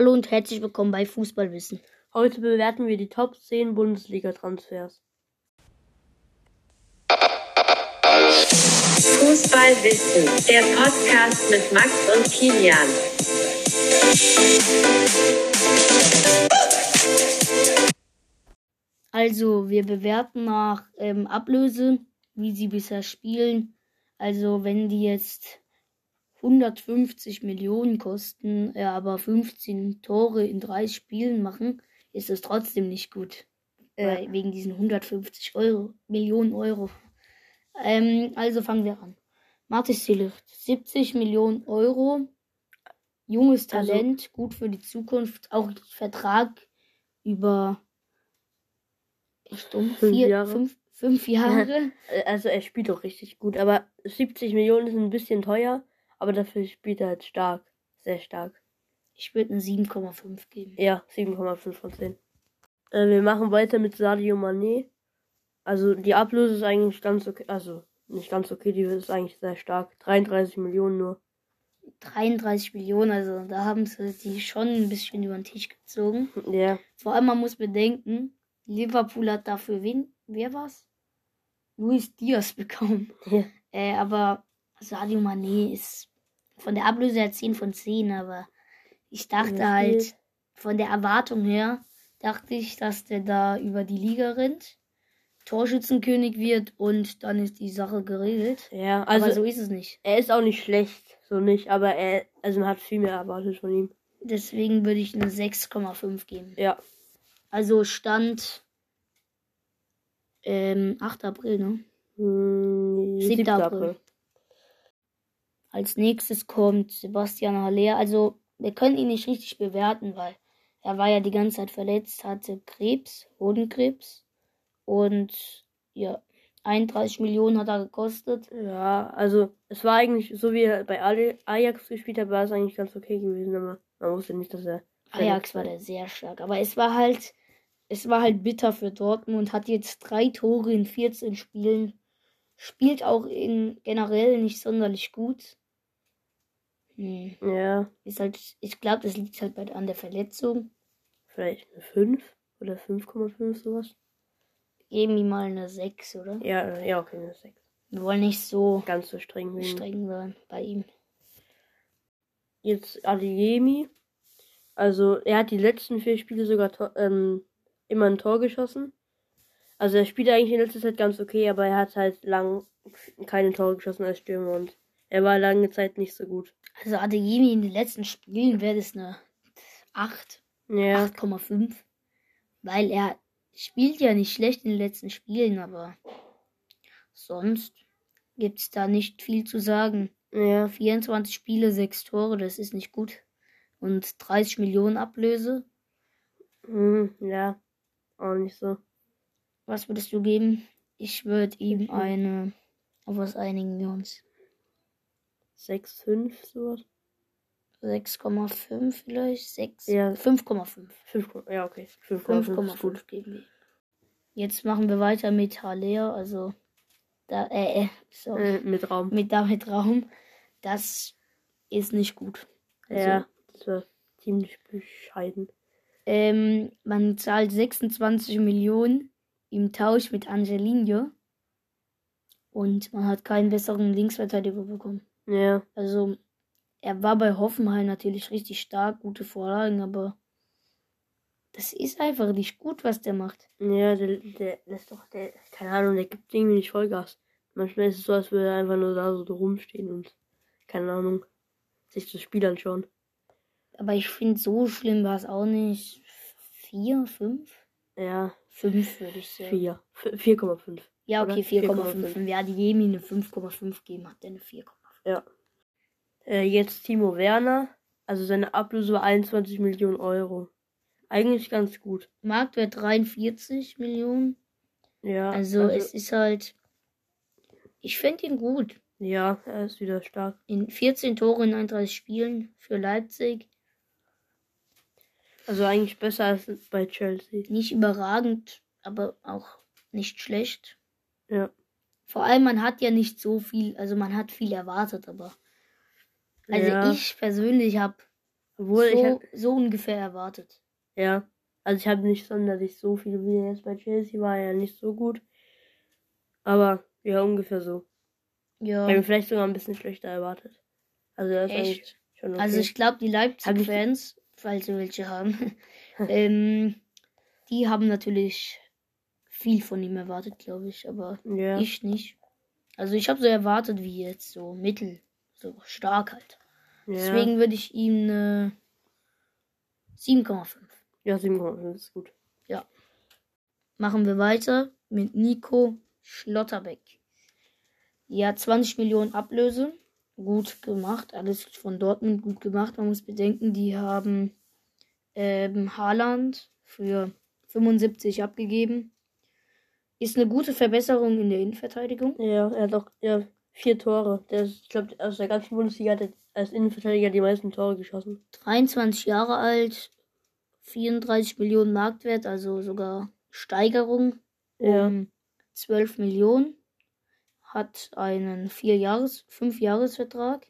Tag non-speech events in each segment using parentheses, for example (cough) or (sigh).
Hallo und herzlich willkommen bei Fußballwissen. Heute bewerten wir die Top 10 Bundesliga-Transfers. Fußballwissen, der Podcast mit Max und Kilian. Also, wir bewerten nach ähm, Ablöse, wie sie bisher spielen. Also, wenn die jetzt 150 Millionen kosten, äh, aber 15 Tore in drei Spielen machen, ist es trotzdem nicht gut. Ja. Weil, wegen diesen 150 Euro, Millionen Euro. Ähm, also fangen wir an. Martis Zilicht, 70 Millionen Euro. Junges Also- Talent, gut für die Zukunft. Auch Vertrag über um, Fünf vier, Jahre. Fünf, fünf Jahre. Äh, Also er spielt auch richtig gut, aber 70 Millionen ist ein bisschen teuer, aber dafür spielt er halt stark. Sehr stark. Ich würde eine 7,5 geben. Ja, 7,5 von 10. Äh, wir machen weiter mit Sadio Mané. Also die Ablöse ist eigentlich ganz okay, also nicht ganz okay, die ist eigentlich sehr stark. 33 Millionen nur. 33 Millionen, also da haben sie die schon ein bisschen über den Tisch gezogen. Ja, Vor allem, man muss bedenken, Liverpool hat dafür wen? Wer war's? Luis Diaz bekommen. ja. Äh, aber Sadio Mané ist von der Ablöse her 10 von 10, aber ich dachte Ja, halt, von der Erwartung her, dachte ich, dass der da über die Liga rennt, Torschützenkönig wird und dann ist die Sache geregelt. ja also aber so ist es nicht. er ist auch nicht schlecht, so nicht, aber er, also man hat viel mehr erwartet von ihm. Deswegen würde ich eine 6,5 geben. Ja, Also Stand ähm, 8. April, ne? hm, 7. 7. April. Als nächstes kommt Sebastian Haller. Also, wir können ihn nicht richtig bewerten, weil er war ja die ganze Zeit verletzt, hatte Krebs, Hodenkrebs. Und ja, 31 Millionen hat er gekostet. Ja, also es war eigentlich, so wie er bei Ajax gespielt hat, war es eigentlich ganz okay gewesen, aber man wusste nicht, dass er. Ajax war der sehr stark. Aber es war halt, es war halt bitter für Dortmund. Hat jetzt drei Tore in 14 Spielen. Spielt auch in generell nicht sonderlich gut. Hm. Ja, Ist halt, ich glaube, das liegt halt bei, an der Verletzung. vielleicht eine 5 oder 5,5 sowas. Geben ihm mal eine 6, oder? Ja, ja, okay, eine 6. Wir wollen nicht so Ganz so streng streng sein bei ihm. Jetzt Adeyemi. Also er hat die letzten vier Spiele sogar ähm, immer ein Tor geschossen. Also er spielt eigentlich in letzter Zeit ganz okay, aber er hat halt lang keine Tore geschossen als Stürmer und er war lange Zeit nicht so gut. Also Adeyemi in den letzten Spielen wäre das eine 8, Ja, 8,5. Weil er spielt ja nicht schlecht in den letzten Spielen, aber sonst gibt es da nicht viel zu sagen. ja, 24 Spiele, 6 Tore, das ist nicht gut. Und 30 Millionen Ablöse. hm, ja, auch nicht so. Was würdest du geben? Ich würde ihm eine. Auf was einigen wir uns? 6, 5, sowas. 6,5 vielleicht? 6? Ja. 5,5. 5, ja, okay. 5,5 ist 5,5 gut. geben. Jetzt machen wir weiter mit Haller, also da, äh, äh, sorry, Äh, mit Raum. mit David Raum. Das ist nicht gut. Also, ja, das war ziemlich bescheiden. ähm, man zahlt 26 Millionen im Tausch mit Angelino und man hat keinen besseren Linksverteidiger bekommen. Ja, Also, er war bei Hoffenheim natürlich richtig stark, gute Vorlagen, aber das ist einfach nicht gut, was der macht. ja, der, der lässt doch, der, keine Ahnung, der gibt irgendwie nicht Vollgas. Manchmal ist es so, als würde er einfach nur da so rumstehen und, keine Ahnung, sich das Spiel anschauen. Aber ich finde, so schlimm war es auch nicht. Vier, fünf? Ja, Fünf würde ich sagen. 4. 4,5. Ja, okay, 4,5. 4,5. Wenn wir Adiemi eine 5,5 geben, hat der eine 4,5. Ja. Äh, jetzt Timo Werner. Also seine Ablöse war 21 Millionen Euro. Eigentlich ganz gut. Marktwert 43 Millionen. Ja. Also, es ist halt. Ich finde ihn gut. Ja, er ist wieder stark. In 14 Tore in 31 Spielen für Leipzig. Also eigentlich besser als bei Chelsea. Nicht überragend, aber auch nicht schlecht. Ja. Vor allem, man hat ja nicht so viel, also man hat viel erwartet, aber. Also ja. ich persönlich habe Obwohl so, hab, so ungefähr erwartet. ja, also ich habe nicht sonderlich so viel, wie jetzt bei Chelsea war, ja nicht so gut. Aber ja, ungefähr so. Ja, Ich habe vielleicht sogar ein bisschen schlechter erwartet. Also ist eigentlich echt. schon okay. Also ich glaube, die Leipzig-Fans, falls sie welche haben, (laughs) ähm, die haben natürlich viel von ihm erwartet, glaube ich, aber ja. ich nicht. Also ich habe so erwartet wie jetzt, so mittel, so stark halt. ja. Deswegen würde ich ihm eine 7,5. Ja, 7,5 ist gut. Machen wir weiter mit Nico Schlotterbeck. Ja, 20 Millionen Ablöse. Gut gemacht. Alles von Dortmund gut gemacht. Man muss bedenken, die haben ähm, Haaland für 75 abgegeben. Ist eine gute Verbesserung in der Innenverteidigung. Ja, er hat auch ja, vier Tore. Der ist, ich glaube, aus der ganzen Bundesliga hat er als Innenverteidiger die meisten Tore geschossen. 23 Jahre alt. 34 Millionen Marktwert, also sogar Steigerung Ja. um 12 Millionen. Hat einen 4 Jahres, 5 Jahresvertrag.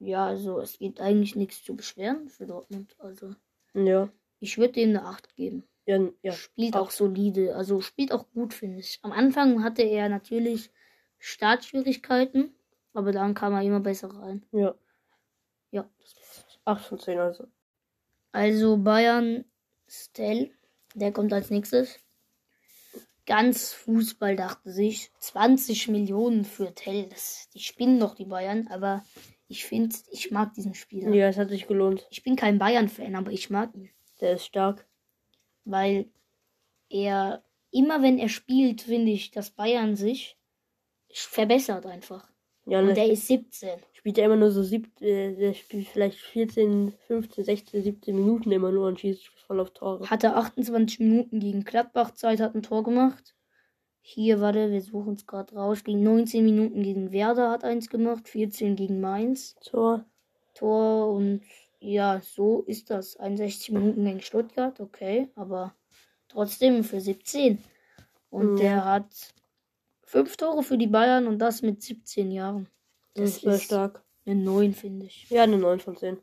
Ja, also es gibt eigentlich nichts zu beschweren für Dortmund. Also Ja. ich würde dem eine 8 geben. Ja, ja. Spielt auch. auch solide, also spielt auch gut, finde ich. Am Anfang hatte er natürlich Startschwierigkeiten, aber dann kam er immer besser rein. Ja. Ja, 8 von 10 also. Also Bayern Stell, der kommt als nächstes. Ganz Fußball dachte sich, 20 Millionen für Tell, das, die spinnen doch die Bayern, aber ich finde, ich mag diesen Spieler. Ja, es hat sich gelohnt. Ich bin kein Bayern-Fan, aber ich mag ihn, Der ist stark. Weil er, immer wenn er spielt, finde ich, dass Bayern sich verbessert einfach. Ja, Und ne, der ist 17. spielt ja immer nur so sieb, äh, der spielt vielleicht 14, 15, 16, 17 Minuten immer nur und schießt voll auf Tore. Hatte 28 Minuten gegen Gladbach Zeit, hat ein Tor gemacht. Hier, warte, wir suchen es gerade raus. Gegen 19 Minuten gegen Werder hat eins gemacht, 14 gegen Mainz. Tor. Tor und ja, so ist das. 61 Minuten gegen Stuttgart, okay, aber trotzdem für 17. Und Ja. der hat fünf Tore für die Bayern und das mit 17 Jahren. Das ist sehr stark. eine 9, finde ich. Ja, eine 9 von 10.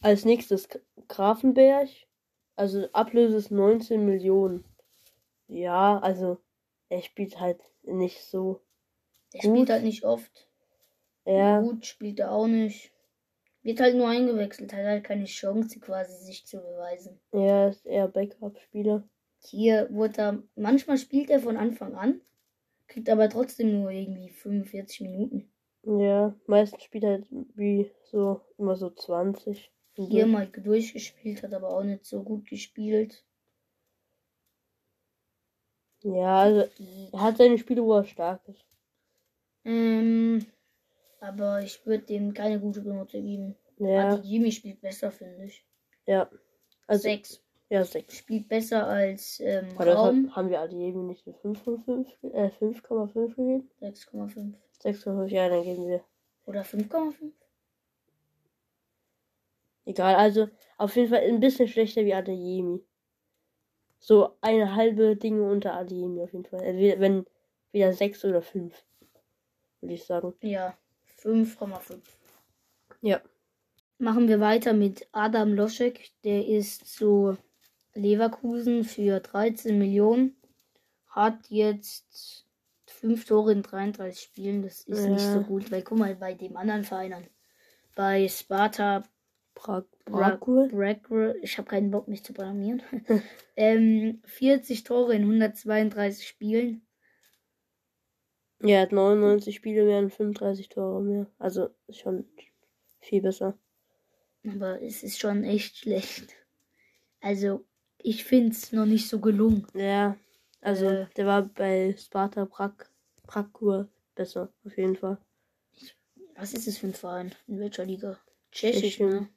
Als nächstes Grafenberg. Also Ablöse ist 19 Millionen. Ja, also er spielt halt nicht so. Gut. spielt halt nicht oft. Ja, Gut spielt er auch nicht. Wird halt nur eingewechselt, hat halt keine Chance quasi sich zu beweisen. er ist eher Backup-Spieler. Hier wurde er, manchmal spielt er von Anfang an, kriegt aber trotzdem nur irgendwie 45 Minuten. Ja, meistens spielt er halt wie so immer so 20. Und Hier mal durchgespielt, hat aber auch nicht so gut gespielt. Ja, also er hat seine Spiele, wo er stark ist. Ähm, aber ich würde dem keine gute Note geben. Ja, Ja. Jimmy spielt besser, finde ich. ja. Also, Sechs. ja, 6. Spielt besser als ähm, Aber Raum. haben, haben wir eben nicht eine 5 von 5, äh, 5,5 gegeben? 6,5. 6,5, ja, dann geben wir. Oder 5,5? Egal, also auf jeden Fall ein bisschen schlechter wie Adeyemi. So eine halbe Dinge unter Adeyemi auf jeden Fall. Entweder, wenn wieder 6 oder 5, würde ich sagen. Ja, 5,5. Ja. Machen wir weiter mit Adam Loschek. Der ist zu Leverkusen für 13 Millionen. Hat jetzt 5 Tore in 33 Spielen. Das ist nicht Ja. so gut, weil guck mal bei dem anderen Verein an. Bei Sparta Prag Bra- Pragul? Brackre, ich habe keinen Bock, mich zu blamieren. (laughs) ähm, 40 Tore in 132 Spielen. Ja, er hat 99 Spiele mehr und 35 Tore mehr. Also ist schon viel besser. Aber es ist schon echt schlecht. Also, ich finde es noch nicht so gelungen. Ja, also Äh. der war bei Sparta Prag Pragul besser, auf jeden Fall. Was ist das für ein Verein? In welcher Liga? Tschechisch, ne?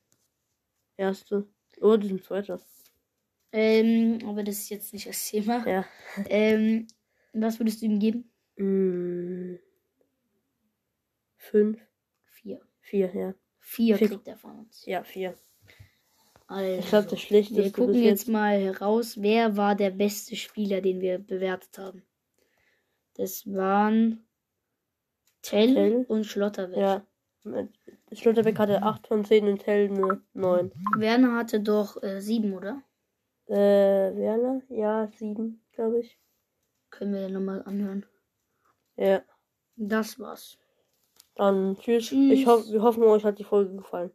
Erste. Oh, die sind Zweiter. Ähm, aber das ist jetzt nicht das Thema. Ja. Ähm, was würdest du ihm geben? Mm, fünf, Vier. vier, ja. Vier Vier. kriegt er von uns. Ja, vier. Also, Ich glaube, das Schlechteste wir gucken bis jetzt mal heraus, wer war der beste Spieler, den wir bewertet haben. Das waren Tell, Tell. und Schlotterbeck. Ja. Schlotterbeck hatte 8 von 10 und Tell eine 9. Werner hatte doch äh, sieben, oder? Äh, Werner? Ja, 7, glaube ich. Können wir ja nochmal anhören. Ja. Das war's. Dann tschüss. Tschüss. Ich hoffe, wir hoffen, euch hat die Folge gefallen.